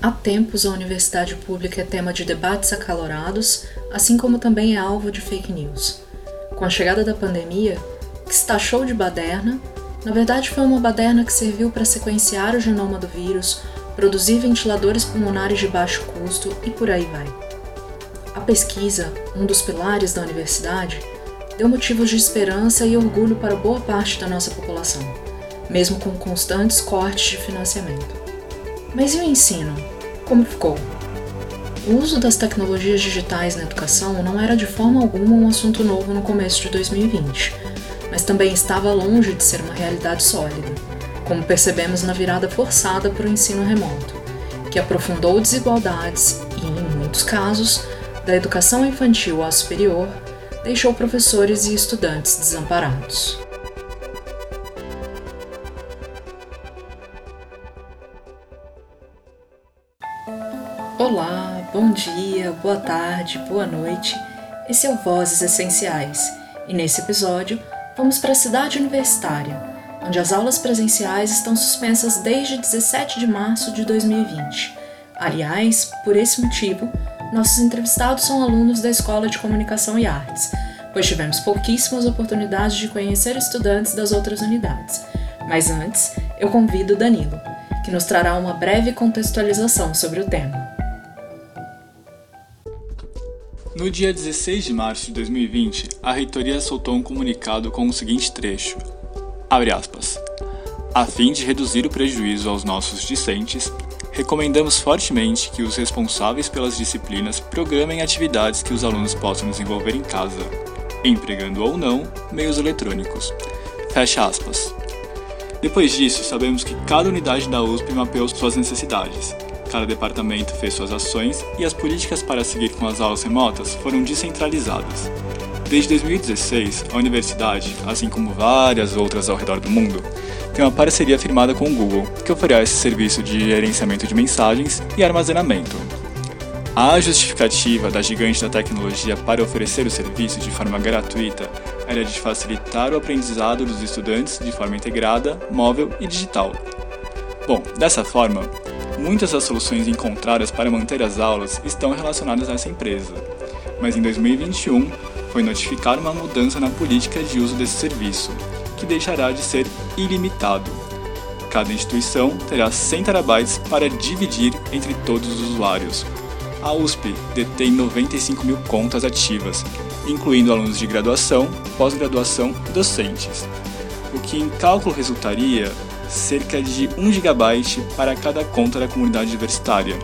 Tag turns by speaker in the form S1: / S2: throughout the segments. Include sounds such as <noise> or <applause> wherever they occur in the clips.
S1: Há tempos a universidade pública é tema de debates acalorados, assim como também é alvo de fake news. Com a chegada da pandemia, que se taxou de baderna, na verdade foi uma baderna que serviu para sequenciar o genoma do vírus, produzir ventiladores pulmonares de baixo custo e por aí vai. A pesquisa, um dos pilares da universidade, deu motivos de esperança e orgulho para boa parte da nossa população, mesmo com constantes cortes de financiamento. Mas e o ensino? Como ficou? O uso das tecnologias digitais na educação não era de forma alguma um assunto novo no começo de 2020, mas também estava longe de ser uma realidade sólida, como percebemos na virada forçada para o ensino remoto, que aprofundou desigualdades e, em muitos casos, da educação infantil à superior, deixou professores e estudantes desamparados. Olá, bom dia, boa tarde, boa noite. Esse é o Vozes Essenciais e nesse episódio vamos para a cidade universitária, onde as aulas presenciais estão suspensas desde 17 de março de 2020. Aliás, por esse motivo, nossos entrevistados são alunos da Escola de Comunicação e Artes, pois tivemos pouquíssimas oportunidades de conhecer estudantes das outras unidades. Mas antes, eu convido Danilo, que nos trará uma breve contextualização sobre o tema.
S2: No dia 16 de março de 2020, a reitoria soltou um comunicado com o seguinte trecho: abre aspas. A fim de reduzir o prejuízo aos nossos discentes, recomendamos fortemente que os responsáveis pelas disciplinas programem atividades que os alunos possam desenvolver em casa, empregando ou não meios eletrônicos. Fecha aspas. Depois disso, sabemos que cada unidade da USP mapeou suas necessidades cada departamento fez suas ações e as políticas para seguir com as aulas remotas foram descentralizadas. Desde 2016, a universidade, assim como várias outras ao redor do mundo, tem uma parceria firmada com o Google, que oferece serviço de gerenciamento de mensagens e armazenamento. A justificativa da gigante da tecnologia para oferecer o serviço de forma gratuita era de facilitar o aprendizado dos estudantes de forma integrada, móvel e digital. Bom, dessa forma, Muitas das soluções encontradas para manter as aulas estão relacionadas a essa empresa, mas em 2021 foi notificada uma mudança na política de uso desse serviço, que deixará de ser ilimitado. Cada instituição terá 100 terabytes para dividir entre todos os usuários. A USP detém 95 mil contas ativas, incluindo alunos de graduação, pós-graduação e docentes, o que em cálculo resultaria cerca de 1 GB para cada conta da comunidade universitária,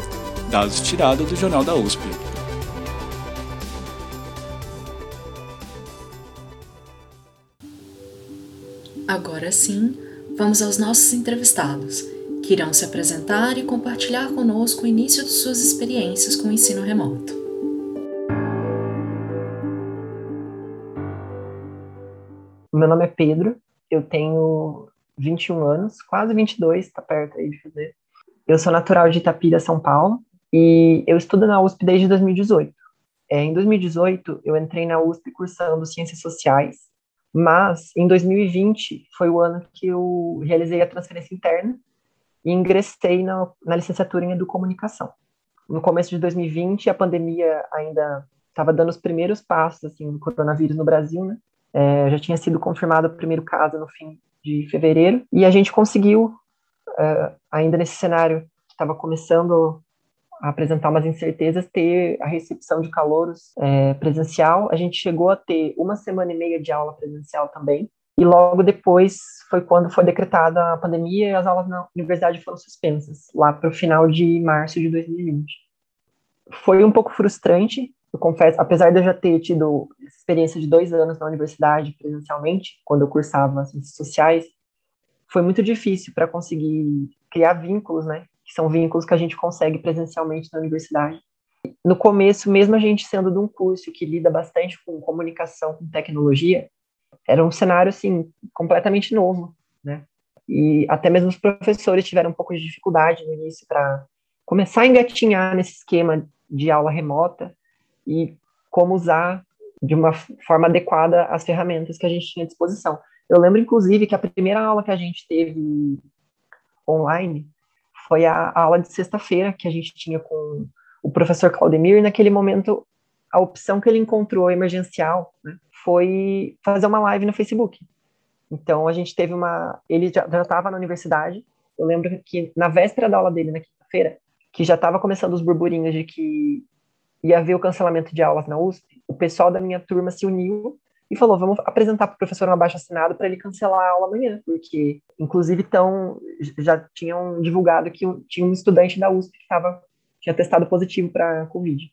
S2: dados tirados do Jornal da USP.
S1: Agora sim, vamos aos nossos entrevistados, que irão se apresentar e compartilhar conosco o início de suas experiências com o ensino remoto.
S3: Meu nome é Pedro, eu tenho 21 anos, quase 22, está perto aí de fazer. Eu sou natural de Itapira, São Paulo, e eu estudo na USP desde 2018. É, em 2018, eu entrei na USP cursando Ciências Sociais, mas em 2020 foi o ano que eu realizei a transferência interna e ingressei na, na licenciatura em Educomunicação. No começo de 2020, a pandemia ainda estava dando os primeiros passos assim, do coronavírus no Brasil, né? É, já tinha sido confirmado o primeiro caso no fim de fevereiro, e a gente conseguiu, uh, ainda nesse cenário que estava começando a apresentar umas incertezas, ter a recepção de calouros é, presencial. A gente chegou a ter uma semana e meia de aula presencial também, e logo depois foi quando foi decretada a pandemia e as aulas na universidade foram suspensas, lá para o final de março de 2020. Foi um pouco frustrante, eu confesso, apesar de eu já ter tido experiência de dois anos na universidade presencialmente, quando eu cursava ciências sociais, foi muito difícil para conseguir criar vínculos, né? Que são vínculos que a gente consegue presencialmente na universidade. No começo, mesmo a gente sendo de um curso que lida bastante com comunicação, com tecnologia, era um cenário assim completamente novo, né? E até mesmo os professores tiveram um pouco de dificuldade no início para começar a engatinhar nesse esquema de aula remota e como usar de uma forma adequada as ferramentas que a gente tinha à disposição. Eu lembro, inclusive, que a primeira aula que a gente teve online foi a, a aula de sexta-feira que a gente tinha com o professor Claudemir, e naquele momento a opção que ele encontrou emergencial né, foi fazer uma live no Facebook. Então a gente teve uma. Ele já estava na universidade. Eu lembro que na véspera da aula dele, na quinta-feira, que já estava começando os burburinhos de que ia haver o cancelamento de aulas na USP, o pessoal da minha turma se uniu e falou: vamos apresentar para o professor um abaixo assinado para ele cancelar a aula amanhã, porque, inclusive, tão, já tinham divulgado que tinha um estudante da USP que tava, tinha testado positivo para Covid.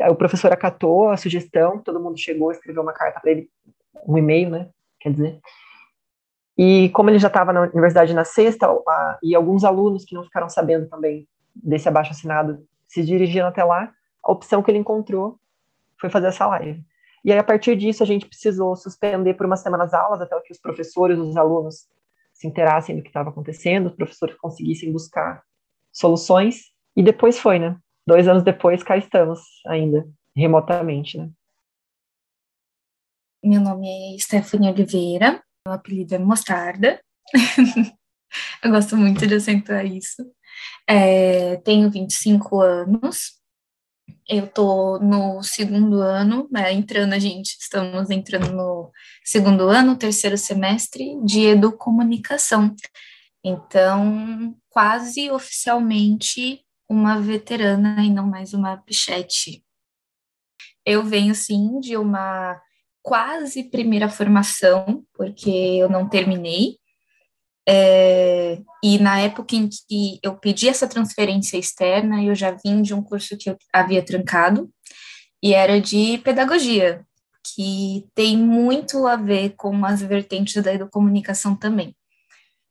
S3: Aí o professor acatou a sugestão, todo mundo chegou, escreveu uma carta para ele, um e-mail, né? Quer dizer. E como ele já estava na universidade na sexta, a, e alguns alunos que não ficaram sabendo também desse abaixo assinado se dirigiram até lá, a opção que ele encontrou foi fazer essa live. E aí, a partir disso, a gente precisou suspender por uma semana as aulas, até que os professores, os alunos se interassem do que estava acontecendo, os professores conseguissem buscar soluções, e depois foi, né? Dois anos depois, cá estamos ainda, remotamente, né?
S4: Meu nome é Stephanie Oliveira, meu apelido é Mostarda. <laughs> Eu gosto muito de acentuar isso. É, tenho 25 anos. Eu tô no segundo ano, né, entrando a gente, estamos entrando no segundo ano, terceiro semestre de educomunicação. Então, quase oficialmente uma veterana e não mais uma pichete. Eu venho, sim, de uma quase primeira formação, porque eu não terminei. É, e na época em que eu pedi essa transferência externa, eu já vim de um curso que eu havia trancado, e era de pedagogia, que tem muito a ver com as vertentes da educomunicação também.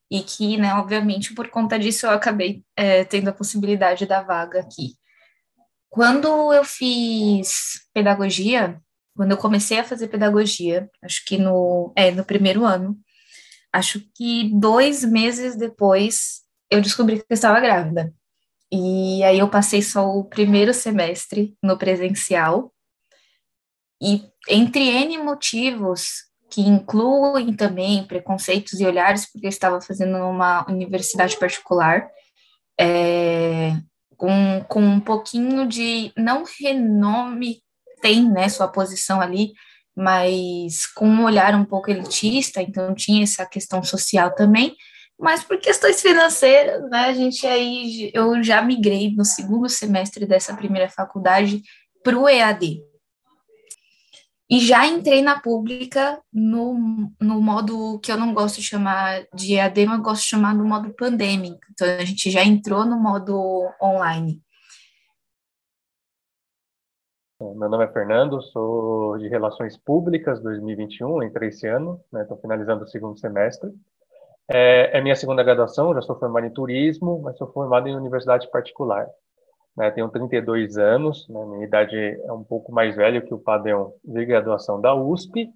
S4: E que, né, obviamente, por conta disso, eu acabei é, tendo a possibilidade da vaga aqui. Quando eu fiz pedagogia, quando eu comecei a fazer pedagogia, acho que no, é, no primeiro ano, acho que dois meses depois eu descobri que eu estava grávida. E aí eu passei só o primeiro semestre no presencial. E entre N motivos, que incluem também preconceitos e olhares, porque eu estava fazendo uma universidade particular, é, com, com um pouquinho de, não renome tem, né, sua posição ali, mas com um olhar um pouco elitista, então tinha essa questão social também, mas por questões financeiras, né, a gente aí, eu já migrei no segundo semestre dessa primeira faculdade para o EAD. E já entrei na pública no, no modo que eu não gosto de chamar de EAD, mas gosto de chamar do modo pandêmico. Então, a gente já entrou no modo online.
S5: Meu nome é Fernando, sou de Relações Públicas 2021, entrei esse ano, estou né, finalizando o segundo semestre. É, é, minha segunda graduação, já sou formado em turismo, mas sou formado em universidade particular. Né, tenho 32 anos, né, minha idade é um pouco mais velha que o padrão de graduação da USP.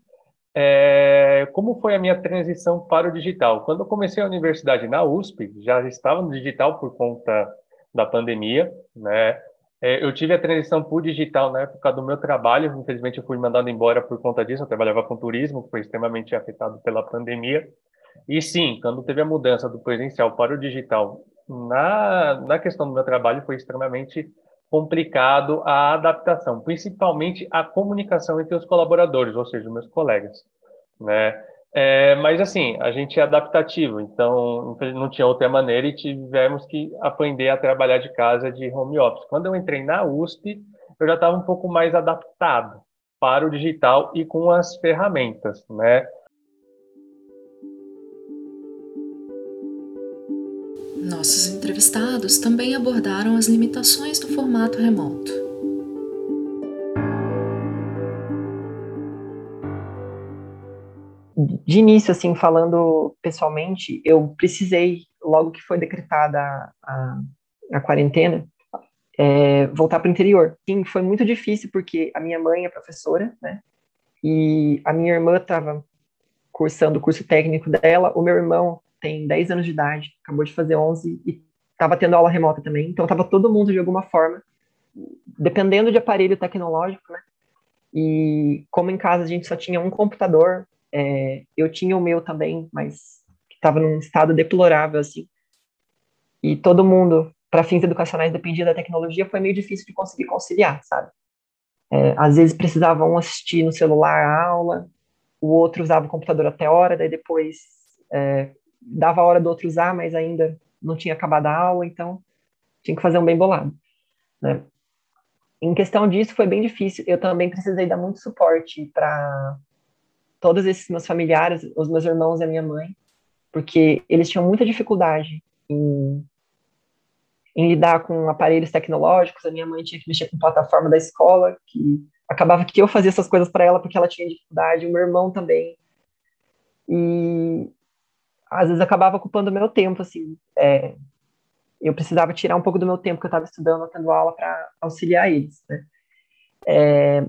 S5: É, como foi a minha transição para o digital? Quando eu comecei a universidade na USP, já estava no digital por conta da pandemia, né? É, eu tive a transição para o digital na época do meu trabalho. Infelizmente, eu fui mandado embora por conta disso. Eu trabalhava com turismo, que foi extremamente afetado pela pandemia. E sim, quando teve a mudança do presencial para o digital, na, na questão do meu trabalho, foi extremamente complicado a adaptação, principalmente a comunicação entre os colaboradores, ou seja, meus colegas. Né? É, mas assim, a gente é adaptativo, então não tinha outra maneira e tivemos que aprender a trabalhar de casa de home office. Quando eu entrei na USP, eu já estava um pouco mais adaptado para o digital e com as ferramentas, né?
S1: Nossos entrevistados também abordaram as limitações do formato remoto.
S3: De início, assim, falando pessoalmente, eu precisei, logo que foi decretada a, a, quarentena, é, voltar para o interior. Sim, foi muito difícil, porque a minha mãe é professora, né? E a minha irmã estava cursando o curso técnico dela, o meu irmão tem 10 anos de idade, acabou de fazer 11 e estava tendo aula remota também, então estava todo mundo de alguma forma, dependendo de aparelho tecnológico, né? E como em casa a gente só tinha um computador, é, eu tinha o meu também, mas estava num estado deplorável, assim. e todo mundo, para fins educacionais, dependia da tecnologia, foi meio difícil de conseguir conciliar, sabe? É, às vezes precisava um assistir no celular a aula, o outro usava o computador até hora, daí depois é, dava a hora do outro usar, mas ainda não tinha acabado a aula, então tinha que fazer um bem bolado. Né? Em questão disso, foi bem difícil. Eu também precisei dar muito suporte para todos esses meus familiares, os meus irmãos e a minha mãe, porque eles tinham muita dificuldade em, em lidar com aparelhos tecnológicos. A minha mãe tinha que mexer com plataforma da escola, que acabava que eu fazia essas coisas para ela porque ela tinha dificuldade, o meu irmão também. E às vezes acabava ocupando o meu tempo, assim. É, eu precisava tirar um pouco do meu tempo que eu estava estudando, tendo aula, para auxiliar eles, né? É,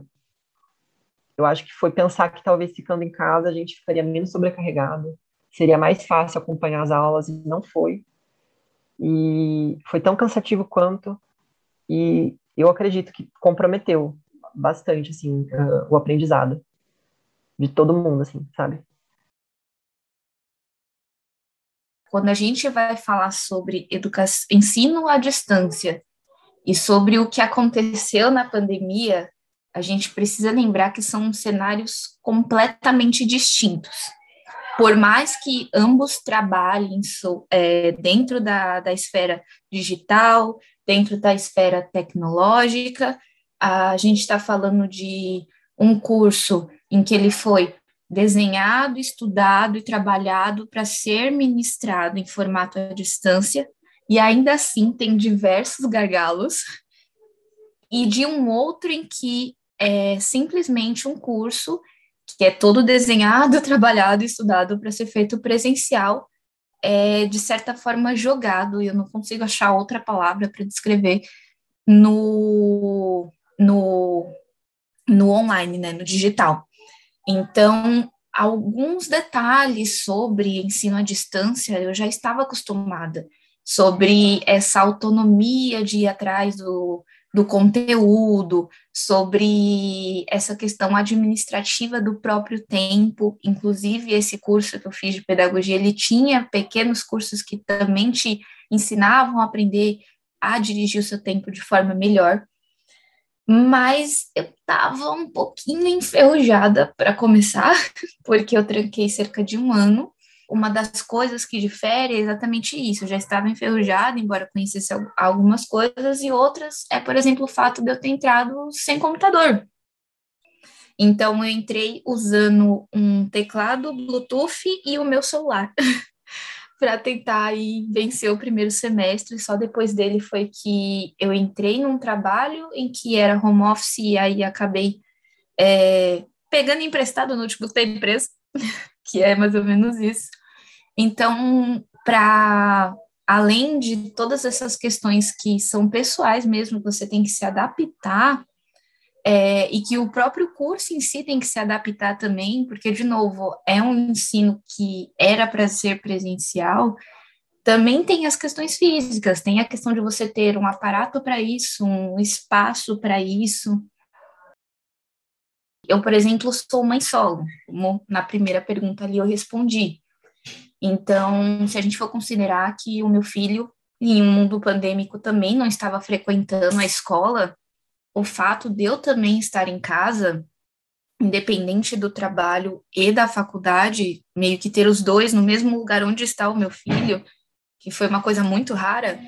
S3: eu acho que foi pensar que talvez ficando em casa a gente ficaria menos sobrecarregado, seria mais fácil acompanhar as aulas, e não foi. E foi tão cansativo quanto, e eu acredito que comprometeu bastante, assim, uh, o aprendizado de todo mundo, assim, sabe?
S4: Quando a gente vai falar sobre educação, ensino à distância e sobre o que aconteceu na pandemia, a gente precisa lembrar que são cenários completamente distintos. Por mais que ambos trabalhem so, é, dentro da, da esfera digital, dentro da esfera tecnológica, a gente está falando de um curso em que ele foi desenhado, estudado e trabalhado para ser ministrado em formato à distância, e ainda assim tem diversos gargalos, e de um outro em que é simplesmente um curso que é todo desenhado, <laughs> trabalhado, estudado para ser feito presencial, é de certa forma jogado, e eu não consigo achar outra palavra para descrever no, no, no online, né, no digital. Então, alguns detalhes sobre ensino à distância eu já estava acostumada, sobre essa autonomia de ir atrás do, do conteúdo, sobre essa questão administrativa do próprio tempo. Inclusive, esse curso que eu fiz de pedagogia, ele tinha pequenos cursos que também te ensinavam a aprender a dirigir o seu tempo de forma melhor. Mas eu estava um pouquinho enferrujada para começar, <laughs> porque eu tranquei cerca de um ano uma das coisas que difere é exatamente isso. Eu já estava enferrujada, embora conhecesse algumas coisas, e outras é, por exemplo, o fato de eu ter entrado sem computador. Então, eu entrei usando um teclado Bluetooth e o meu celular <laughs> para tentar aí vencer o primeiro semestre. Só depois dele foi que eu entrei num trabalho em que era home office e aí acabei é, pegando emprestado o notebook da empresa, <laughs> que é mais ou menos isso. Então, para além de todas essas questões que são pessoais mesmo, você tem que se adaptar, é, e que o próprio curso em si tem que se adaptar também, porque, de novo, é um ensino que era para ser presencial, também tem as questões físicas, tem a questão de você ter um aparato para isso, um espaço para isso. Eu, por exemplo, sou mãe solo, como na primeira pergunta ali eu respondi. Então, se a gente for considerar que o meu filho, em um mundo pandêmico, também não estava frequentando a escola, o fato de eu também estar em casa, independente do trabalho e da faculdade, meio que ter os dois no mesmo lugar onde está o meu filho, que foi uma coisa muito rara,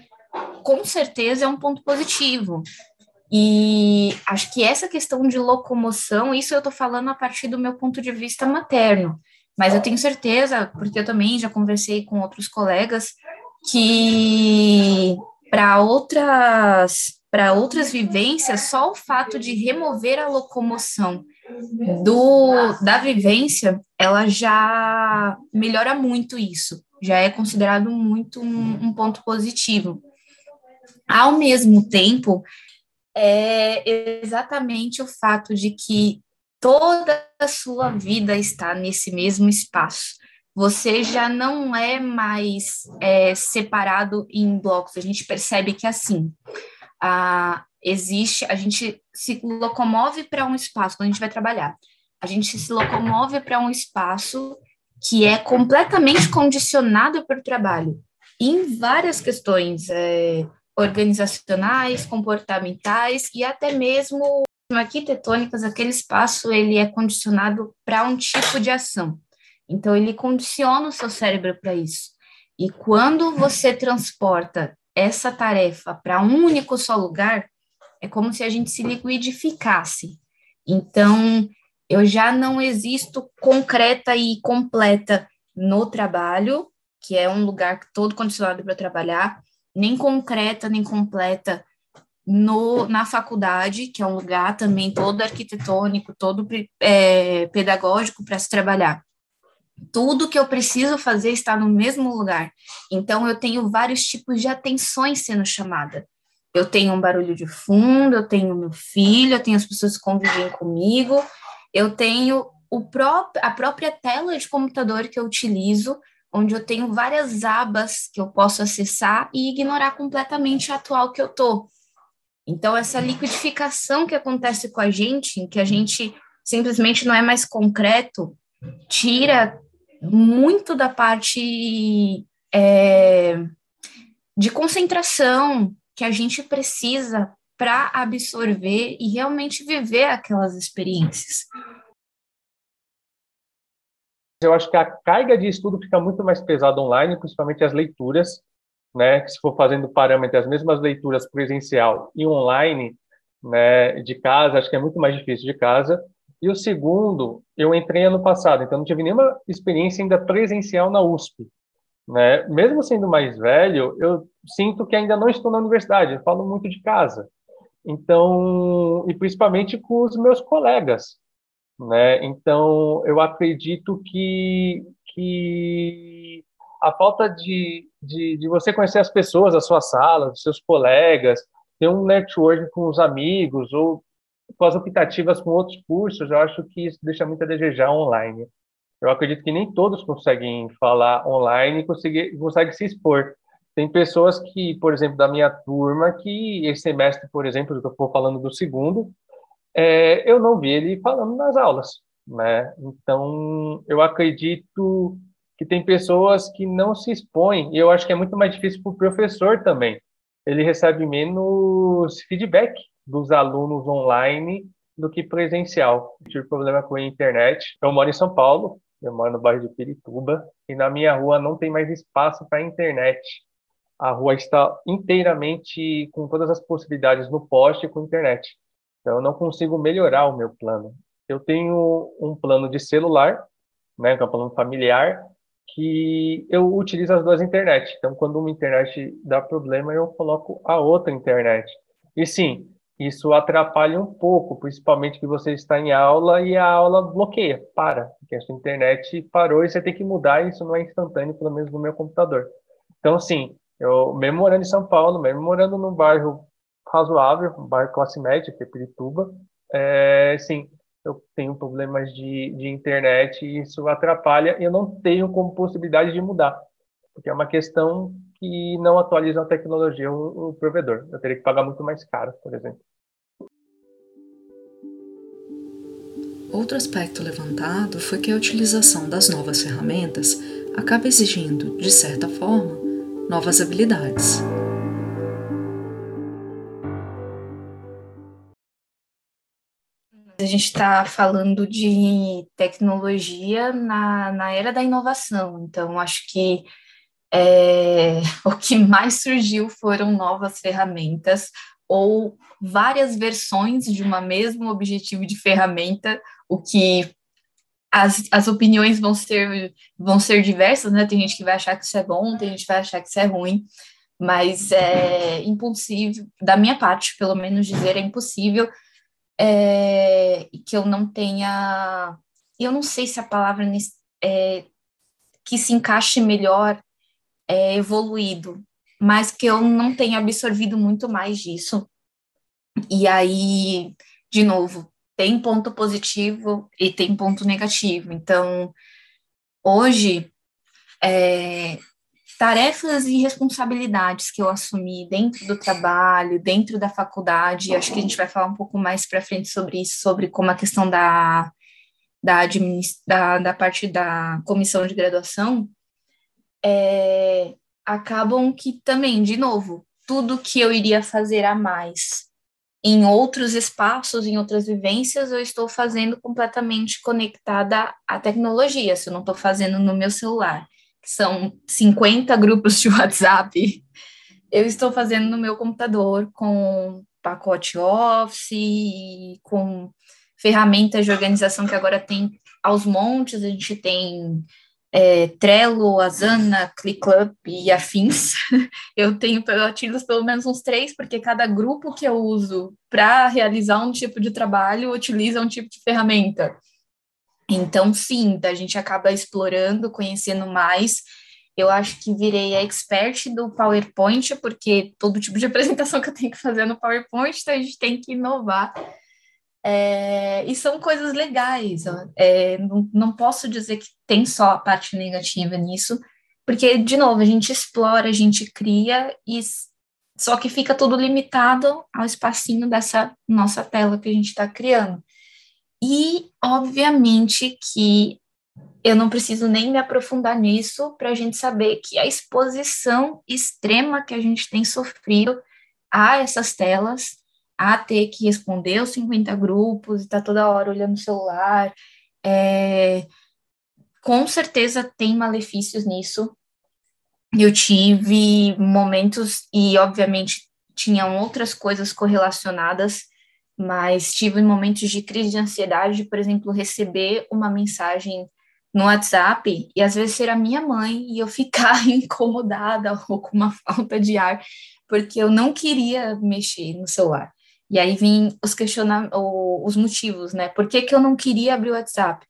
S4: com certeza é um ponto positivo. E acho que essa questão de locomoção, isso eu estou falando a partir do meu ponto de vista materno. Mas eu tenho certeza, porque eu também já conversei com outros colegas, que para outras para outras vivências, só o fato de remover a locomoção do da vivência, ela já melhora muito isso. Já é considerado muito um, um ponto positivo. Ao mesmo tempo, é exatamente o fato de que toda a sua vida está nesse mesmo espaço. Você já não é mais é, separado em blocos. A gente percebe que assim a, existe, a gente se locomove para um espaço quando a gente vai trabalhar. A gente se locomove para um espaço que é completamente condicionado pelo trabalho. em várias questões é, organizacionais, comportamentais e até mesmo arquitetônicas, aquele espaço ele é condicionado para um tipo de ação. Então ele condiciona o seu cérebro para isso. E quando você transporta essa tarefa para um único só lugar, é como se a gente se liquidificasse. Então, eu já não existo concreta e completa no trabalho, que é um lugar todo condicionado para trabalhar, nem concreta nem completa no, na faculdade, que é um lugar também todo arquitetônico, todo é, pedagógico para se trabalhar. Tudo que eu preciso fazer está no mesmo lugar. Então, eu tenho vários tipos de atenções sendo chamada. Eu tenho um barulho de fundo, eu tenho meu filho, eu tenho as pessoas que convivem comigo, eu tenho o pró a própria tela de computador que eu utilizo, onde eu tenho várias abas que eu posso acessar e ignorar completamente a atual que eu tô. Então, essa liquidificação que acontece com a gente, em que a gente simplesmente não é mais concreto, tira muito da parte é, de concentração que a gente precisa para absorver e realmente viver aquelas experiências.
S5: Eu acho que a carga de estudo fica muito mais pesada online, principalmente as leituras, né? Que se for fazendo parâmetros, as mesmas leituras presencial e online, né? De casa, acho que é muito mais difícil de casa. E o segundo, eu entrei ano passado, então não tive nenhuma experiência ainda presencial na USP. Né? Mesmo sendo mais velho, eu sinto que ainda não estou na universidade, eu falo muito de casa. Então, e principalmente com os meus colegas, né? Então, eu acredito que, que a falta de, de, de você conhecer as pessoas da sua sala, dos seus colegas, ter um network com os amigos ou com as optativas com outros cursos, eu acho que isso deixa muito a desejar online. Eu acredito que nem todos conseguem falar online e conseguem, se expor. Tem pessoas que, por exemplo, da minha turma, que esse semestre, por exemplo, eu estou falando do segundo, é, eu não vi ele falando nas aulas, né? Então, eu acredito que tem pessoas que não se expõem, e eu acho que é muito mais difícil para o professor também. Ele recebe menos feedback dos alunos online do que presencial. Eu tive problema com a internet. Eu moro em São Paulo, eu moro no bairro de Pirituba, e na minha rua não tem mais espaço para internet. A rua está inteiramente com todas as possibilidades no poste com internet. Então eu não consigo melhorar o meu plano. Eu tenho um plano de celular, né, que é um plano familiar, que eu utilizo as duas internet. Então quando uma internet dá problema, eu coloco a outra internet. E sim, isso atrapalha um pouco, principalmente que você está em aula e a aula bloqueia, para, porque a sua internet parou e você tem que mudar, e isso não é instantâneo, pelo menos no meu computador. Então, sim, eu, mesmo morando em São Paulo, mesmo morando num bairro razoável, um bairro classe média, que é Pirituba, é, sim, eu tenho problemas de, de internet e isso atrapalha, e eu não tenho como possibilidade de mudar, porque é uma questão que não atualizam a tecnologia o, o provedor. Eu teria que pagar muito mais caro, por exemplo.
S1: Outro aspecto levantado foi que a utilização das novas ferramentas acaba exigindo, de certa forma, novas habilidades.
S4: A gente está falando de tecnologia na, na era da inovação, então acho que é, <laughs> o que mais surgiu foram novas ferramentas ou várias versões de uma mesmo objetivo de ferramenta, o que as, as opiniões vão ser, vão ser diversas, né? Tem gente que vai achar que isso é bom, tem gente que vai achar que isso é ruim, mas é impossível, da minha parte, pelo menos dizer, é impossível é, que eu não tenha, eu não sei se a palavra é, que se encaixe melhor é, evoluído, mas que eu não tenha absorvido muito mais disso. E aí, de novo, tem ponto positivo e tem ponto negativo. Então, hoje, é, tarefas e responsabilidades que eu assumi dentro do trabalho, dentro da faculdade, acho que a gente vai falar um pouco mais para frente sobre isso, sobre como a questão da, da, da, da parte da comissão de graduação, é, acabam que também, de novo, tudo que eu iria fazer a mais em outros espaços, em outras vivências, eu estou fazendo completamente conectada à tecnologia, se eu não estou fazendo no meu celular, que são 50 grupos de WhatsApp, eu estou fazendo no meu computador com pacote Office, com ferramentas de organização que agora tem aos montes, a gente tem é, Trello, Asana, ClickUp e afins. <laughs> Eu tenho utilizo pelo menos uns três, porque cada grupo que eu uso para realizar um tipo de trabalho utiliza um tipo de ferramenta. Então, sim, a gente acaba explorando, conhecendo mais. Eu acho que virei a expert do PowerPoint, porque todo tipo de <laughs> apresentação que eu tenho que fazer no PowerPoint, então a gente tem que inovar é, e são coisas legais. É, não, não posso dizer que tem só a parte negativa nisso, porque, de novo, a gente explora, a gente cria, e só que fica tudo limitado ao espacinho dessa nossa tela que a gente está criando. E, obviamente, que eu não preciso nem me aprofundar nisso para a gente saber que a exposição extrema que a gente tem sofrido a essas telas a ter que responder os 50 grupos e tá toda hora olhando o celular. É, com certeza tem malefícios nisso. Eu tive momentos, e obviamente tinham outras coisas correlacionadas, mas tive momentos de crise de ansiedade, por exemplo, receber uma mensagem no WhatsApp e às vezes ser a minha mãe e eu <laughs> ficar incomodada ou com uma falta de ar, porque eu não queria mexer no celular. E aí vem os questionamentos, os motivos, né? Por que, que eu não queria abrir o WhatsApp?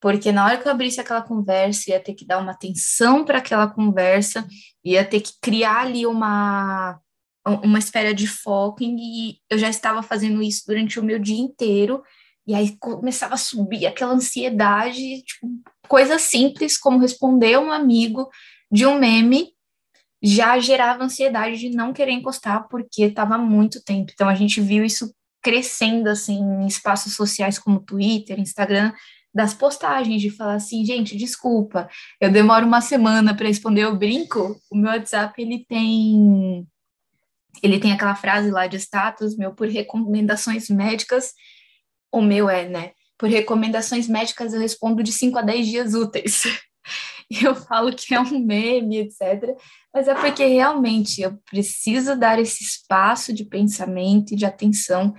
S4: Porque na hora que eu abrisse aquela conversa, ia ter que dar uma atenção para aquela conversa, ia ter que criar ali uma, uma esfera de foco, e eu já estava fazendo isso durante o meu dia inteiro, e aí começava a subir aquela ansiedade, tipo, coisa simples como responder um amigo de um meme já gerava ansiedade de não querer encostar porque estava muito tempo. Então a gente viu isso crescendo assim em espaços sociais como Twitter, Instagram, das postagens de falar assim, gente, desculpa, eu demoro uma semana para responder o brinco. O meu WhatsApp ele tem ele tem aquela frase lá de status meu por recomendações médicas. O meu é, né? Por recomendações médicas eu respondo de 5 a 10 dias úteis. <laughs> eu falo que é um meme, etc. Mas é porque realmente eu preciso dar esse espaço de pensamento e de atenção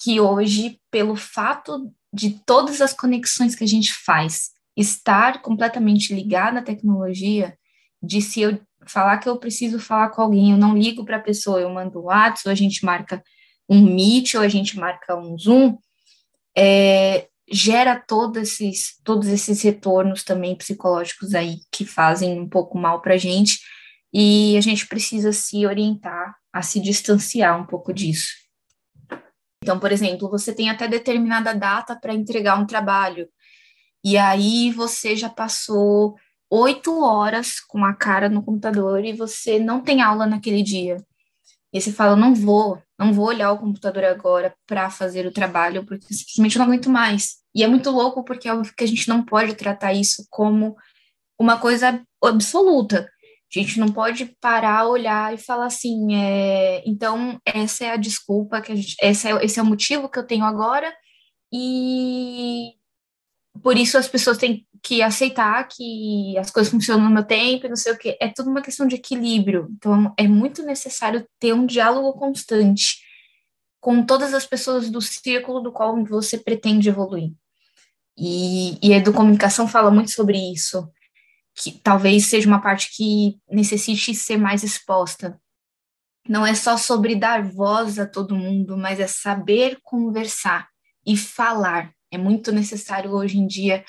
S4: que hoje, pelo fato de todas as conexões que a gente faz, estar completamente ligada à tecnologia, de se eu falar que eu preciso falar com alguém, eu não ligo para a pessoa, eu mando o WhatsApp, ou a gente marca um Meet, ou a gente marca um Zoom, é, gera todos esses, todos esses retornos também psicológicos aí que fazem um pouco mal para a gente, e a gente precisa se orientar a se distanciar um pouco disso. Então, por exemplo, você tem até determinada data para entregar um trabalho, e aí você já passou oito horas com a cara no computador e você não tem aula naquele dia. E você fala, não vou, não vou olhar o computador agora para fazer o trabalho, porque simplesmente não aguento mais. E é muito louco porque é óbvio que a gente não pode tratar isso como uma coisa absoluta. A gente não pode parar, olhar e falar assim, é, então essa é a desculpa que a gente, esse é, esse é o motivo que eu tenho agora e por isso as pessoas têm que aceitar que as coisas funcionam no meu tempo, não sei o que. É tudo uma questão de equilíbrio. Então, é muito necessário ter um diálogo constante com todas as pessoas do círculo do qual você pretende evoluir. E, e a educomunicação fala muito sobre isso, que talvez seja uma parte que necessite ser mais exposta. Não é só sobre dar voz a todo mundo, mas é saber conversar e falar é muito necessário hoje em dia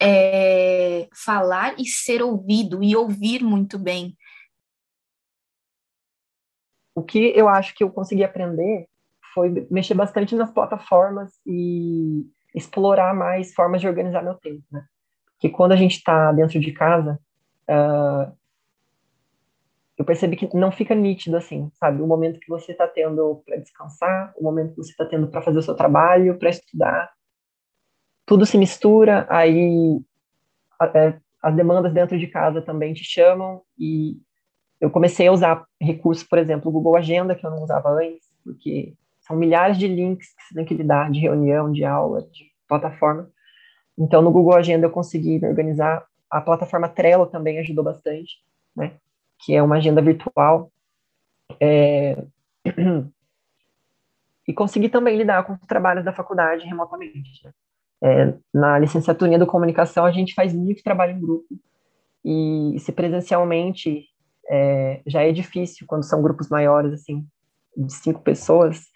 S4: é, falar e ser ouvido e ouvir muito bem.
S3: O que eu acho que eu consegui aprender foi mexer bastante nas plataformas e explorar mais formas de organizar meu tempo, né? Que quando a gente está dentro de casa, uh, eu percebi que não fica nítido assim, sabe? O momento que você está tendo para descansar, o momento que você está tendo para fazer o seu trabalho, para estudar, tudo se mistura, aí é, as demandas dentro de casa também te chamam e eu comecei a usar recursos, por exemplo, o Google Agenda, que eu não usava antes, porque são milhares de links que você tem que lidar, de reunião, de aula, de plataforma. Então, no Google Agenda eu consegui me organizar. A plataforma Trello também ajudou bastante, né? Que é uma agenda virtual. É... <clears throat> e consegui também lidar com os trabalhos da faculdade remotamente. Né? É, na licenciatura em comunicação, a gente faz muito trabalho em grupo. E se presencialmente é, já é difícil, quando são grupos maiores, assim, de cinco pessoas,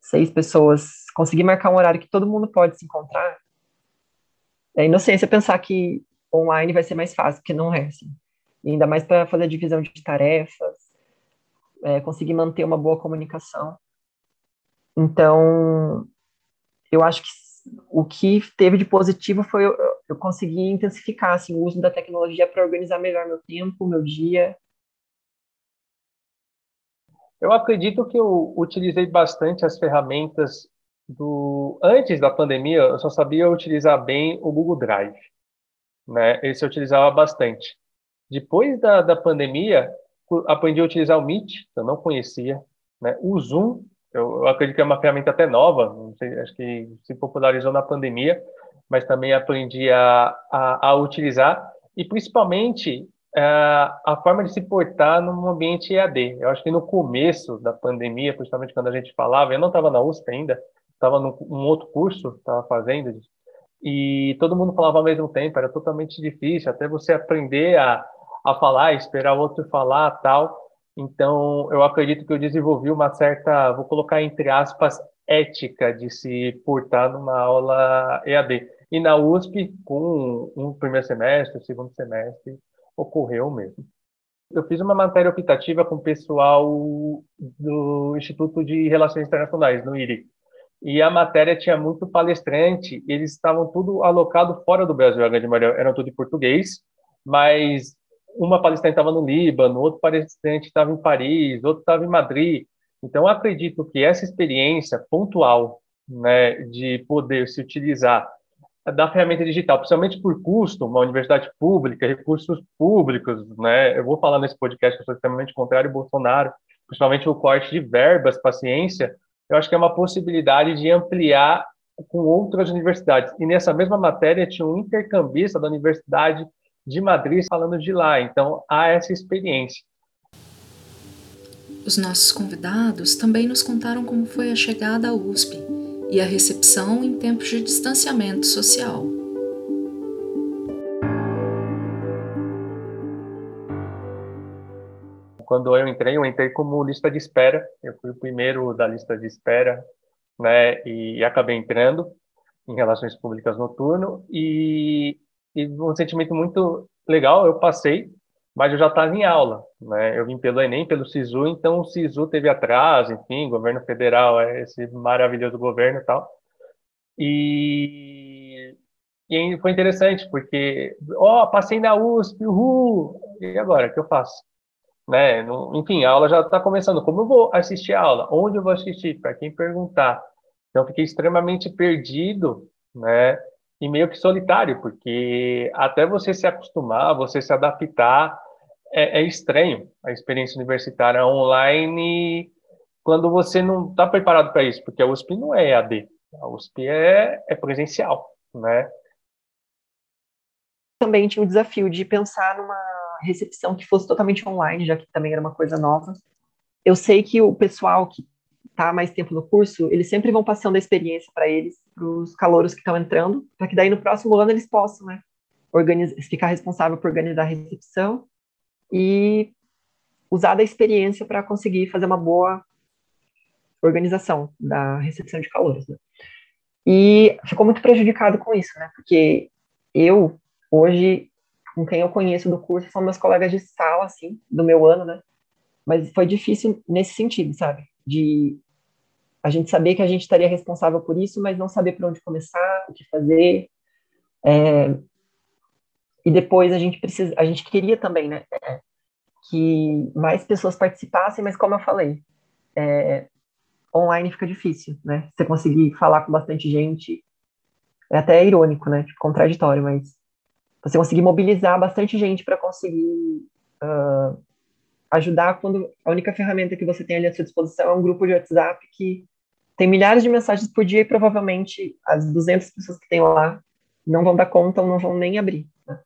S3: seis pessoas, conseguir marcar um horário que todo mundo pode se encontrar, é inocência pensar que online vai ser mais fácil, porque não é assim. Ainda mais para fazer a divisão de tarefas, é, conseguir manter uma boa comunicação. Então, eu acho que o que teve de positivo foi eu, eu conseguir intensificar assim, o uso da tecnologia para organizar melhor meu tempo, meu dia,
S5: eu acredito que eu utilizei bastante as ferramentas do antes da pandemia. Eu só sabia utilizar bem o Google Drive, né? Esse eu utilizava bastante. Depois da, da pandemia, aprendi a utilizar o Meet, que eu não conhecia, né? O Zoom, eu, eu acredito que é uma ferramenta até nova, sei, acho que se popularizou na pandemia, mas também aprendi a, a, a utilizar e principalmente é, a forma de se portar num ambiente EAD. Eu acho que no começo da pandemia, principalmente quando a gente falava, eu não estava na USP ainda, estava num um outro curso, estava fazendo, e todo mundo falava ao mesmo tempo, era totalmente difícil, até você aprender a, a falar, esperar o outro falar, tal. Então, eu acredito que eu desenvolvi uma certa, vou colocar entre aspas, ética de se portar numa aula EAD. E na USP, com um primeiro semestre, segundo semestre, ocorreu mesmo. Eu fiz uma matéria optativa com o pessoal do Instituto de Relações Internacionais, no IRI. E a matéria tinha muito palestrante, eles estavam tudo alocado fora do Brasil, a grande maioria eram tudo em português, mas uma palestrante estava no Líbano, outro palestrante estava em Paris, outro estava em Madrid. Então, acredito que essa experiência pontual né, de poder se utilizar da ferramenta digital, principalmente por custo, uma universidade pública, recursos públicos, né? Eu vou falar nesse podcast que eu sou extremamente contrário ao Bolsonaro, principalmente o corte de verbas para ciência, eu acho que é uma possibilidade de ampliar com outras universidades. E nessa mesma matéria tinha um intercambista da Universidade de Madrid falando de lá, então há essa experiência.
S1: Os nossos convidados também nos contaram como foi a chegada à USP e a recepção em tempos de distanciamento social.
S5: Quando eu entrei, eu entrei como lista de espera. Eu fui o primeiro da lista de espera, né? E acabei entrando em relações públicas noturno e, e um sentimento muito legal. Eu passei mas eu já estava em aula, né? Eu vim pelo Enem, pelo SISU, então o SISU teve atraso, enfim, governo federal, é esse maravilhoso governo e tal. E, e foi interessante, porque, ó, oh, passei na USP, uhul! E agora, o que eu faço? Né? enfim, a aula já está começando. Como eu vou assistir a aula? Onde eu vou assistir? Para quem perguntar? Então, fiquei extremamente perdido, né? E meio que solitário, porque até você se acostumar, você se adaptar, é, é estranho a experiência universitária online quando você não está preparado para isso, porque a USP não é EAD, a USP é, é presencial, né?
S3: Também tinha o desafio de pensar numa recepção que fosse totalmente online, já que também era uma coisa nova. Eu sei que o pessoal que está mais tempo no curso, eles sempre vão passando a experiência para eles, os calouros que estão entrando, para que daí no próximo ano eles possam, né, organizar, ficar responsável por organizar a recepção e usar da experiência para conseguir fazer uma boa organização da recepção de calores. Né? E ficou muito prejudicado com isso, né? Porque eu, hoje, com quem eu conheço do curso, são meus colegas de sala, assim, do meu ano, né? Mas foi difícil nesse sentido, sabe? De a gente saber que a gente estaria responsável por isso, mas não saber por onde começar, o que fazer. É, e depois a gente precisa, a gente queria também, né, que mais pessoas participassem, mas como eu falei, é, online fica difícil, né? Você conseguir falar com bastante gente, é até irônico, né? Tipo, contraditório, mas você conseguir mobilizar bastante gente para conseguir uh, ajudar quando a única ferramenta que você tem ali à sua disposição é um grupo de WhatsApp que tem milhares de mensagens por dia e provavelmente as 200 pessoas que tem lá não vão dar conta ou não vão nem abrir. Né?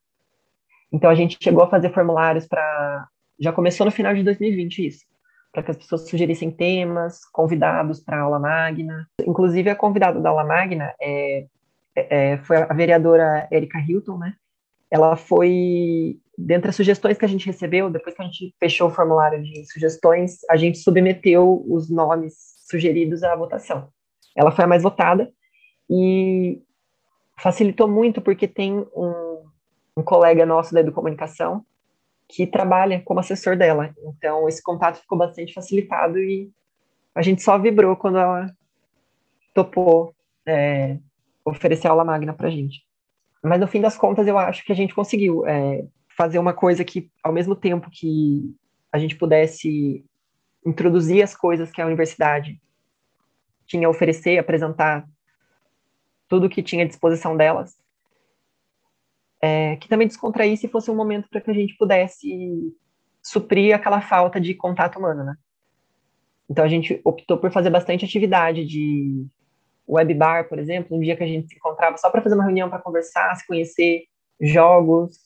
S3: Então a gente chegou a fazer formulários para. Já começou no final de 2020 isso, para que as pessoas sugerissem temas, convidados para a aula magna. Inclusive a convidada da aula magna é, é, foi a vereadora Erika Hilton, né? Ela foi dentre as sugestões que a gente recebeu, depois que a gente fechou o formulário de sugestões, a gente submeteu os nomes sugeridos à votação. Ela foi a mais votada e facilitou muito porque tem um, um colega nosso da Educomunicação que trabalha como assessor dela. Então, esse contato ficou bastante facilitado e a gente só vibrou quando ela topou é, oferecer aula magna para gente. Mas, no fim das contas, eu acho que a gente conseguiu é, fazer uma coisa que, ao mesmo tempo que a gente pudesse introduzir as coisas que a universidade tinha a oferecer, apresentar tudo que tinha à disposição delas, é, que também descontraísse e fosse um momento para que a gente pudesse suprir aquela falta de contato humano, né? Então a gente optou por fazer bastante atividade de web bar, por exemplo, um dia que a gente se encontrava só para fazer uma reunião para conversar, se conhecer, jogos,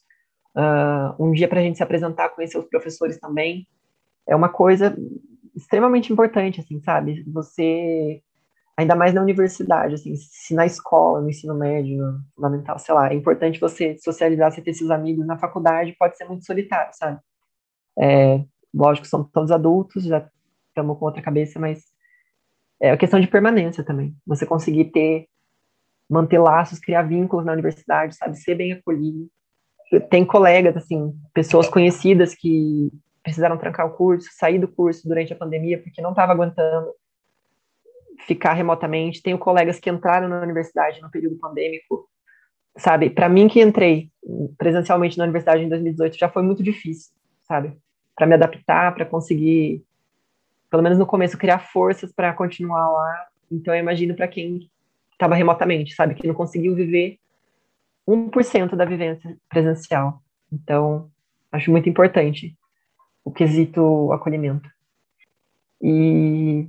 S3: uh, um dia para a gente se apresentar, conhecer os professores também. É uma coisa extremamente importante, assim, sabe? Você, ainda mais na universidade, assim, se na escola, no ensino médio, no fundamental, sei lá, é importante você socializar, você ter seus amigos. Na faculdade pode ser muito solitário, sabe? É, lógico, somos todos adultos, já estamos com outra cabeça, mas é a questão de permanência também. Você conseguir ter, manter laços, criar vínculos na universidade, sabe? Ser bem acolhido tem colegas, assim, pessoas conhecidas que precisaram trancar o curso, sair do curso durante a pandemia porque não estava aguentando ficar remotamente. Tenho colegas que entraram na universidade no período pandêmico, sabe? Para mim que entrei presencialmente na universidade em 2018 já foi muito difícil, sabe? Para me adaptar, para conseguir, pelo menos no começo, criar forças para continuar lá. Então eu imagino para quem estava remotamente, sabe? Que não conseguiu viver 1% da vivência presencial. Então, acho muito importante o quesito acolhimento. E,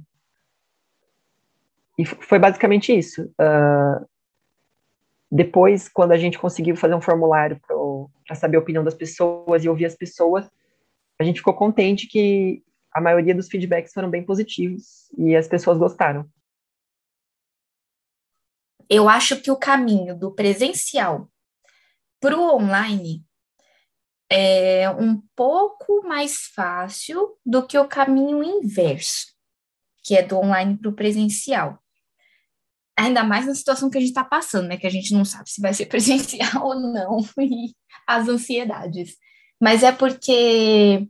S3: e foi basicamente isso. Uh, depois, quando a gente conseguiu fazer um formulário para saber a opinião das pessoas e ouvir as pessoas, a gente ficou contente que a maioria dos feedbacks foram bem positivos e as pessoas gostaram
S4: eu acho que o caminho do presencial para o online é um pouco mais fácil do que o caminho inverso, que é do online para o presencial. Ainda mais na situação que a gente está passando, né? Que a gente não sabe se vai ser <laughs> presencial ou não, <laughs> e as ansiedades. Mas é porque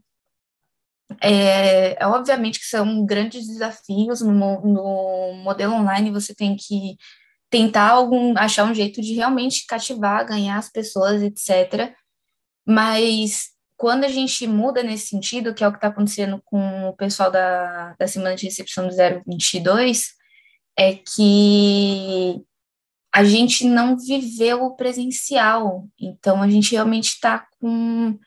S4: é, é, obviamente que são grandes desafios no, no modelo online, você tem que tentar algum, achar um jeito de realmente cativar, ganhar as pessoas, etc. Mas quando a gente muda nesse sentido, que é o que está acontecendo com o pessoal da, da semana de recepção do 022, é que a gente não viveu o presencial, então a gente realmente está com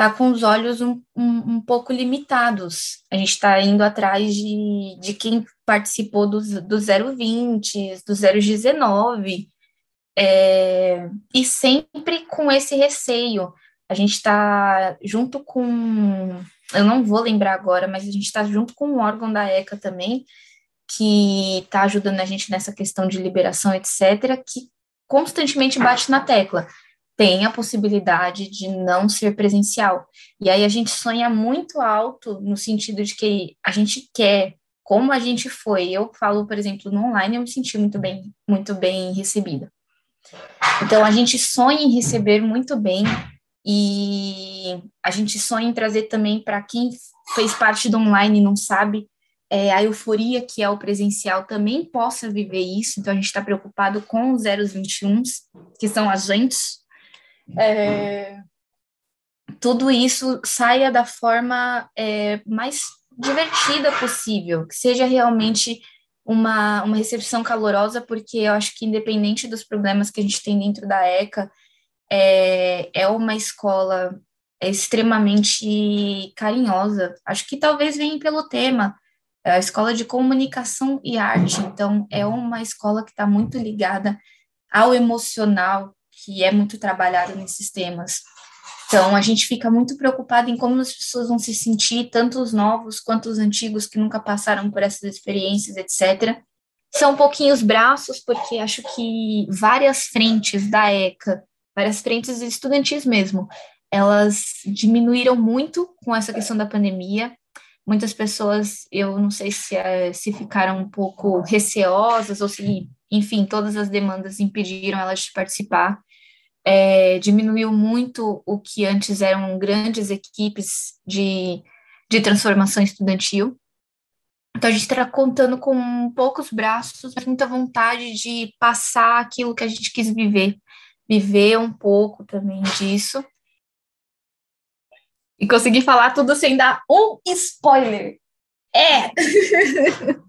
S4: tá com os olhos um, um, um pouco limitados. A gente está indo atrás de, de quem participou do, do 020, do 019, é, e sempre com esse receio. A gente está junto com, eu não vou lembrar agora, mas a gente está junto com um órgão da ECA também, que está ajudando a gente nessa questão de liberação, etc., que constantemente bate na tecla tem a possibilidade de não ser presencial. E aí a gente sonha muito alto no sentido de que a gente quer, como a gente foi. Eu falo, por exemplo, no online, eu me senti muito bem, muito bem recebida. Então a gente sonha em receber muito bem e a gente sonha em trazer também para quem fez parte do online e não sabe é, a euforia que é o presencial também possa viver isso. Então a gente está preocupado com os 021, que são agentes é, tudo isso saia da forma é, mais divertida possível, que seja realmente uma, uma recepção calorosa, porque eu acho que independente dos problemas que a gente tem dentro da ECA, é, é uma escola extremamente carinhosa. Acho que talvez venha pelo tema, é a escola de comunicação e arte. Então, é uma escola que está muito ligada ao emocional, que é muito trabalhado nesses temas. Então, a gente fica muito preocupado em como as pessoas vão se sentir, tanto os novos quanto os antigos que nunca passaram por essas experiências, etc. São pouquinhos braços, porque acho que várias frentes da ECA, várias frentes estudantis mesmo, elas diminuíram muito com essa questão da pandemia. Muitas pessoas, eu não sei se, eh, se ficaram um pouco receosas ou se, enfim, todas as demandas impediram elas de participar. É, diminuiu muito o que antes eram grandes equipes de, de transformação estudantil. Então, a gente está contando com poucos braços, mas muita vontade de passar aquilo que a gente quis viver, viver um pouco também disso e consegui falar tudo sem dar um spoiler. É! <laughs>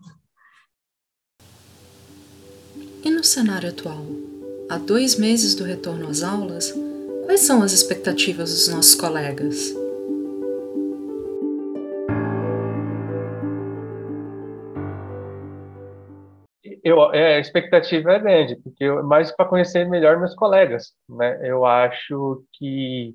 S1: e no cenário atual? Há dois meses do retorno às aulas, quais são as expectativas dos nossos colegas?
S5: Eu, é, a expectativa é grande, porque eu, mais para conhecer melhor meus colegas, né? Eu acho que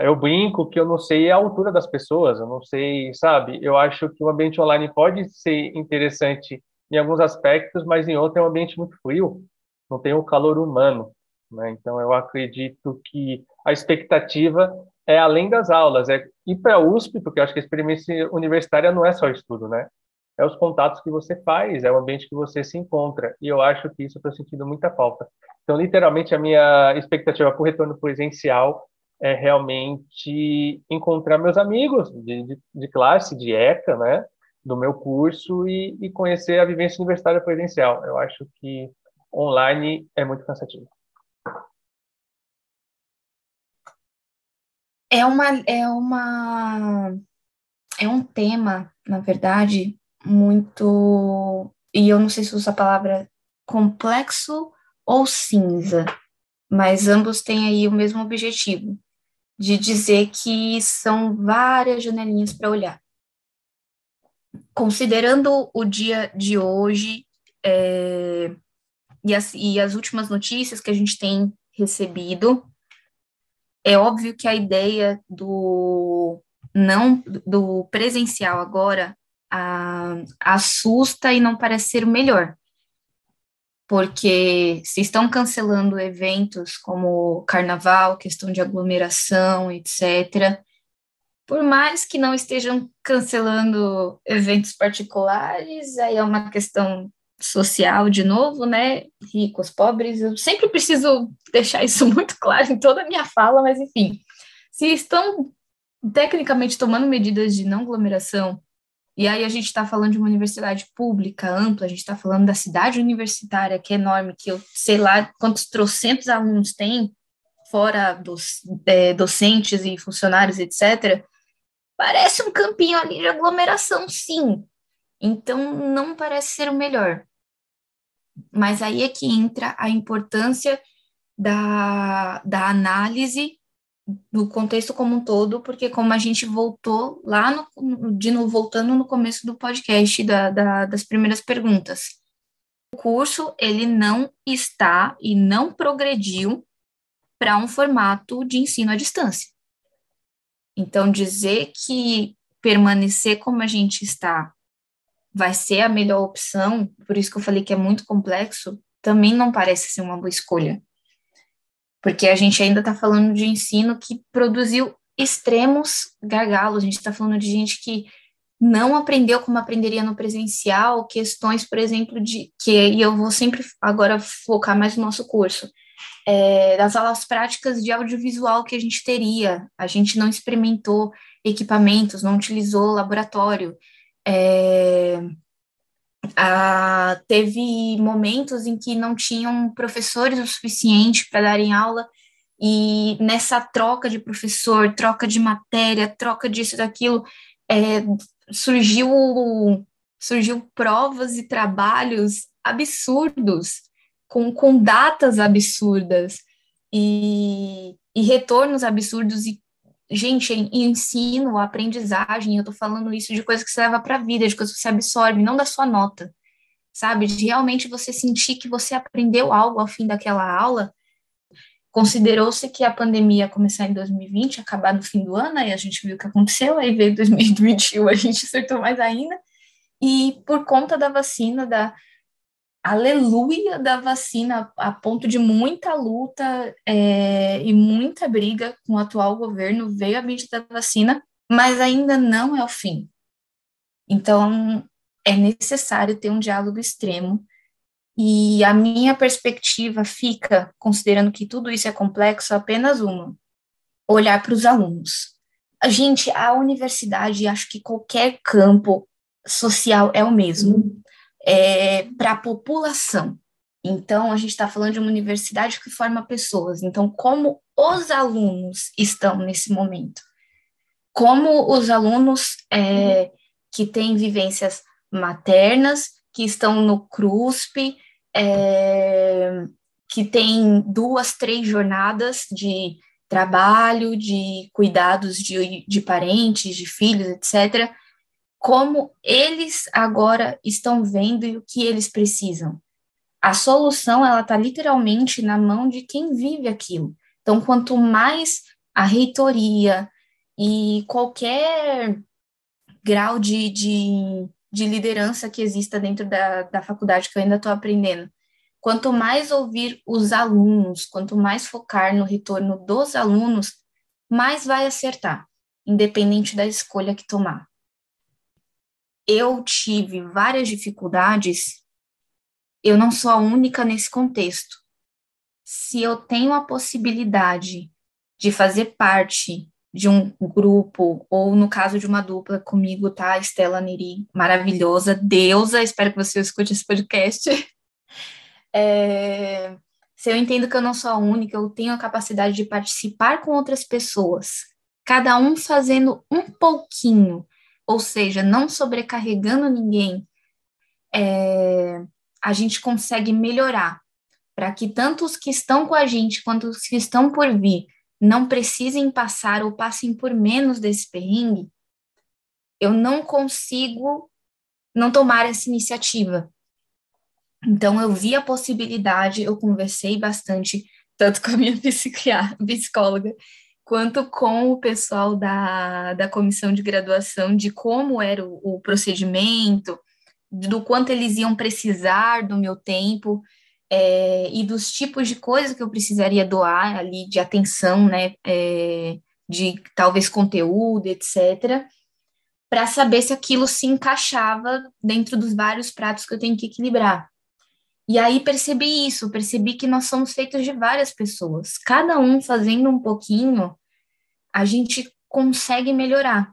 S5: eu brinco que eu não sei a altura das pessoas, eu não sei, sabe? Eu acho que o ambiente online pode ser interessante em alguns aspectos, mas em outros é um ambiente muito frio, não tem o calor humano, né? Então eu acredito que a expectativa é além das aulas, é ir para a USP, porque eu acho que a experiência universitária não é só estudo, né? É os contatos que você faz, é o ambiente que você se encontra, e eu acho que isso eu estou sentindo muita falta. Então, literalmente, a minha expectativa para o retorno presencial é realmente encontrar meus amigos de, de, de classe, de ECA, né, do meu curso e, e, conhecer a vivência universitária presencial. Eu acho que online é muito cansativo.
S4: É uma é uma é um tema, na verdade, muito e eu não sei se uso a palavra complexo ou cinza, mas ambos têm aí o mesmo objetivo, de dizer que são várias janelinhas para olhar. Considerando o dia de hoje é, e, as, e as últimas notícias que a gente tem recebido, é óbvio que a ideia do não do presencial agora a, assusta e não parece ser o melhor porque se estão cancelando eventos como carnaval, questão de aglomeração, etc., por mais que não estejam cancelando eventos particulares, aí é uma questão social de novo, né? Ricos, pobres, eu sempre preciso deixar isso <laughs> muito claro em toda a minha fala, mas enfim, se estão tecnicamente tomando medidas de não aglomeração e aí a gente está falando de uma universidade pública, ampla, a gente está falando da cidade universitária, que é enorme, que eu sei lá quantos trocentos alunos tem, fora dos é, docentes e funcionários, etc. Parece um campinho ali de aglomeração, sim. Então, não parece ser o melhor. Mas aí é que entra a importância da, da análise do contexto como um todo, porque como a gente voltou lá no, de novo, voltando no começo do podcast da, da, das primeiras perguntas, o curso ele não está e não progrediu para um formato de ensino à distância. Então dizer que permanecer como a gente está vai ser a melhor opção, por isso que eu falei que é muito complexo, também não parece ser uma boa escolha. Porque a gente ainda está falando de ensino que produziu extremos gargalos, a gente está falando de gente que não aprendeu como aprenderia no presencial, questões, por exemplo, de que e eu vou sempre agora focar mais no nosso curso, é, das aulas práticas de audiovisual que a gente teria, a gente não experimentou equipamentos, não utilizou laboratório, é, ah, teve momentos em que não tinham professores o suficiente para darem aula, e nessa troca de professor, troca de matéria, troca disso daquilo, é, surgiu, surgiu provas e trabalhos absurdos, com, com datas absurdas, e, e retornos absurdos, e gente, ensino, aprendizagem, eu tô falando isso de coisa que você leva para a vida, de coisa que você absorve, não da sua nota, sabe? De realmente você sentir que você aprendeu algo ao fim daquela aula. Considerou-se que a pandemia ia começar em 2020, acabar no fim do ano, aí a gente viu o que aconteceu, aí veio 2021, a gente acertou mais ainda. E por conta da vacina, da, aleluia da vacina, a ponto de muita luta é, e muita briga com o atual governo, veio a medida da vacina, mas ainda não é o fim. Então, é necessário ter um diálogo extremo. E a minha perspectiva fica, considerando que tudo isso é complexo, apenas uma: olhar para os alunos. Gente, a universidade, acho que qualquer campo social é o mesmo é, para a população. Então, a gente está falando de uma universidade que forma pessoas. Então, como os alunos estão nesse momento? Como os alunos é, que têm vivências maternas, que estão no CRUSP, é, que têm duas, três jornadas de trabalho, de cuidados de, de parentes, de filhos, etc., como eles agora estão vendo e o que eles precisam. A solução ela está literalmente na mão de quem vive aquilo. Então, quanto mais a reitoria e qualquer grau de, de, de liderança que exista dentro da, da faculdade que eu ainda estou aprendendo, quanto mais ouvir os alunos, quanto mais focar no retorno dos alunos, mais vai acertar, independente da escolha que tomar eu tive várias dificuldades, eu não sou a única nesse contexto. Se eu tenho a possibilidade de fazer parte de um grupo, ou no caso de uma dupla comigo, tá? Estela Neri, maravilhosa, deusa, espero que você escute esse podcast. <laughs> É, se eu entendo que eu não sou a única, eu tenho a capacidade de participar com outras pessoas, cada um fazendo um pouquinho, ou seja, não sobrecarregando ninguém, é, a gente consegue melhorar para que tanto os que estão com a gente quanto os que estão por vir não precisem passar ou passem por menos desse perrengue, eu não consigo não tomar essa iniciativa. Então, eu vi a possibilidade, eu conversei bastante, tanto com a minha <laughs> psicóloga, quanto com o pessoal da, da comissão de graduação de como era o, o procedimento, do quanto eles iam precisar do meu tempo é, e dos tipos de coisas que eu precisaria doar ali de atenção, né, é, de talvez conteúdo, etc., para saber se aquilo se encaixava dentro dos vários pratos que eu tenho que equilibrar. E aí percebi isso, percebi que nós somos feitos de várias pessoas, cada um fazendo um pouquinho, a gente consegue melhorar.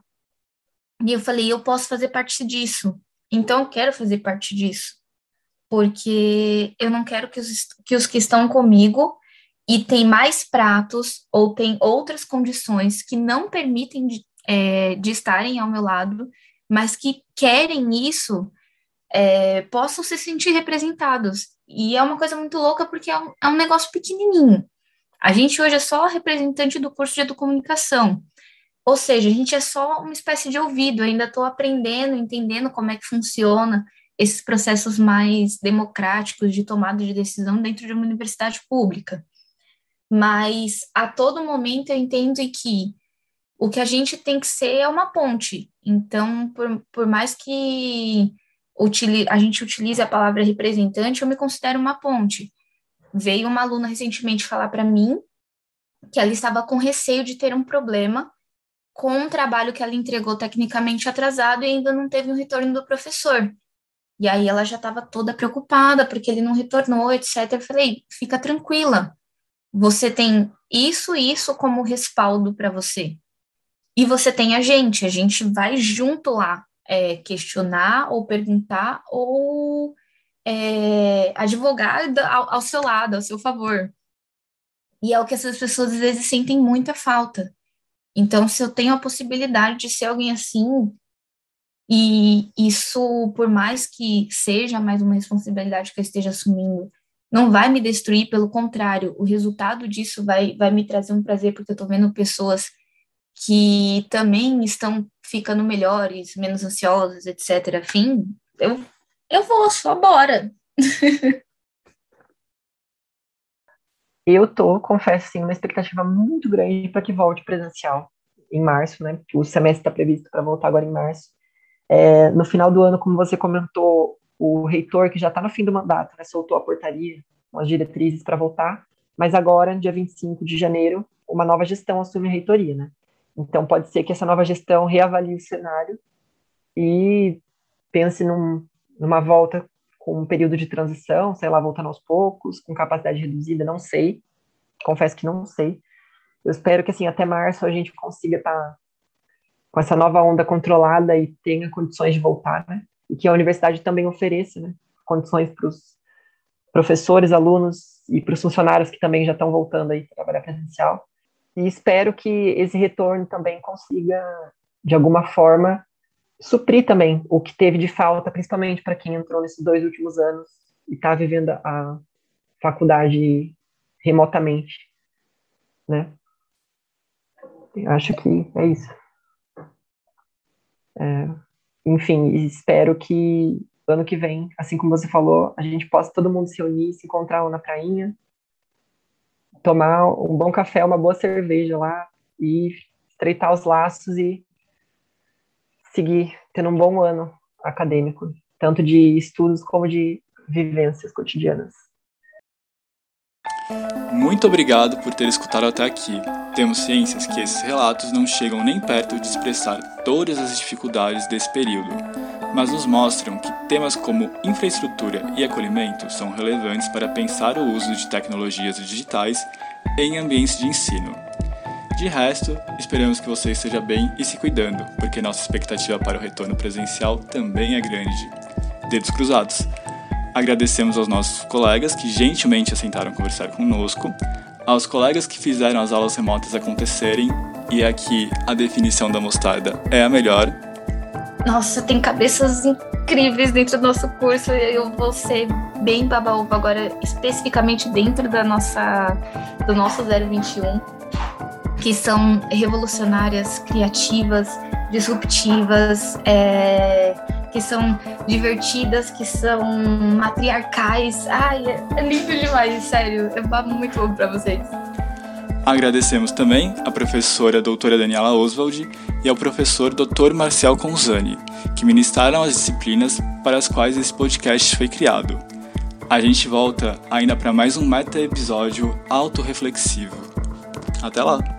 S4: E eu falei, eu posso fazer parte disso, então eu quero fazer parte disso, porque eu não quero que os que, os que estão comigo e tem mais pratos ou tem outras condições que não permitem de, é, de estarem ao meu lado, mas que querem isso é, possam se sentir representados. E é uma coisa muito louca porque é um, é um negócio pequenininho. A gente hoje é só representante do curso de educomunicação. Ou seja, a gente é só uma espécie de ouvido, ainda estou aprendendo, entendendo como é que funciona esses processos mais democráticos de tomada de decisão dentro de uma universidade pública. Mas a todo momento eu entendo que o que a gente tem que ser é uma ponte. Então, por, por mais que a gente utilize a palavra representante, eu me considero uma ponte. Veio uma aluna recentemente falar para mim que ela estava com receio de ter um problema com um trabalho que ela entregou tecnicamente atrasado e ainda não teve um retorno do professor. E aí ela já estava toda preocupada porque ele não retornou, etc. Eu falei: fica tranquila, você tem isso e isso como respaldo para você. E você tem a gente, a gente vai junto lá é, questionar ou perguntar ou é, advogar ao, ao seu lado, ao seu favor. E é o que essas pessoas às vezes sentem muita falta. Então, se eu tenho a possibilidade de ser alguém assim, e isso, por mais que seja mais uma responsabilidade que eu esteja assumindo, não vai me destruir, pelo contrário, o resultado disso vai, vai me trazer um prazer, porque eu estou vendo pessoas que também estão ficando melhores, menos ansiosos, etc. Afim, eu, eu vou, só bora.
S3: eu tô, confesso, sim, uma expectativa muito grande para que volte presencial em março, né? O semestre está previsto para voltar agora em março. É, no final do ano, como você comentou, o reitor, que já está no fim do mandato, né, soltou a portaria as diretrizes para voltar, mas agora, dia 25 de janeiro, uma nova gestão assume a reitoria, né? Então, pode ser que essa nova gestão reavalie o cenário e pense num, numa volta com um período de transição, sei lá, voltando aos poucos, com capacidade reduzida, não sei. Confesso que não sei. Eu espero que, assim, até março a gente consiga estar tá com essa nova onda controlada e tenha condições de voltar, né? E que a universidade também ofereça, né? Condições para os professores, alunos e para os funcionários que também já estão voltando aí para trabalhar presencial. E espero que esse retorno também consiga, de alguma forma, suprir também o que teve de falta, principalmente para quem entrou nesses dois últimos anos e está vivendo a faculdade remotamente, né? Acho que é isso. É, enfim, espero que ano que vem, assim como você falou, a gente possa todo mundo se unir, se encontrar na prainha, tomar um bom café, uma boa cerveja lá e estreitar os laços e seguir tendo um bom ano acadêmico, tanto de estudos como de vivências cotidianas.
S2: Muito obrigado por ter escutado até aqui. Temos ciências que esses relatos não chegam nem perto de expressar todas as dificuldades desse período, mas nos mostram que temas como infraestrutura e acolhimento são relevantes para pensar o uso de tecnologias digitais em ambientes de ensino. De resto, esperamos que você esteja bem e se cuidando, porque nossa expectativa para o retorno presencial também é grande. Dedos cruzados! Agradecemos aos nossos colegas que gentilmente aceitaram conversar conosco, aos colegas que fizeram as aulas remotas acontecerem, e aqui a definição da mostarda é a melhor.
S4: Nossa, tem cabeças incríveis dentro do nosso curso, eu vou ser bem babaúva agora, especificamente dentro da nossa, do nosso 021 que são revolucionárias, criativas, disruptivas, é, que são divertidas, que são matriarcais. Ai, é, é lindo demais, sério. Babo muito ovo para vocês.
S2: Agradecemos também à professora doutora Daniela Oswald e ao professor Dr. Marcial Conzani, que ministraram as disciplinas para as quais esse podcast foi criado. A gente volta ainda para mais um meta-episódio autorreflexivo. Até lá!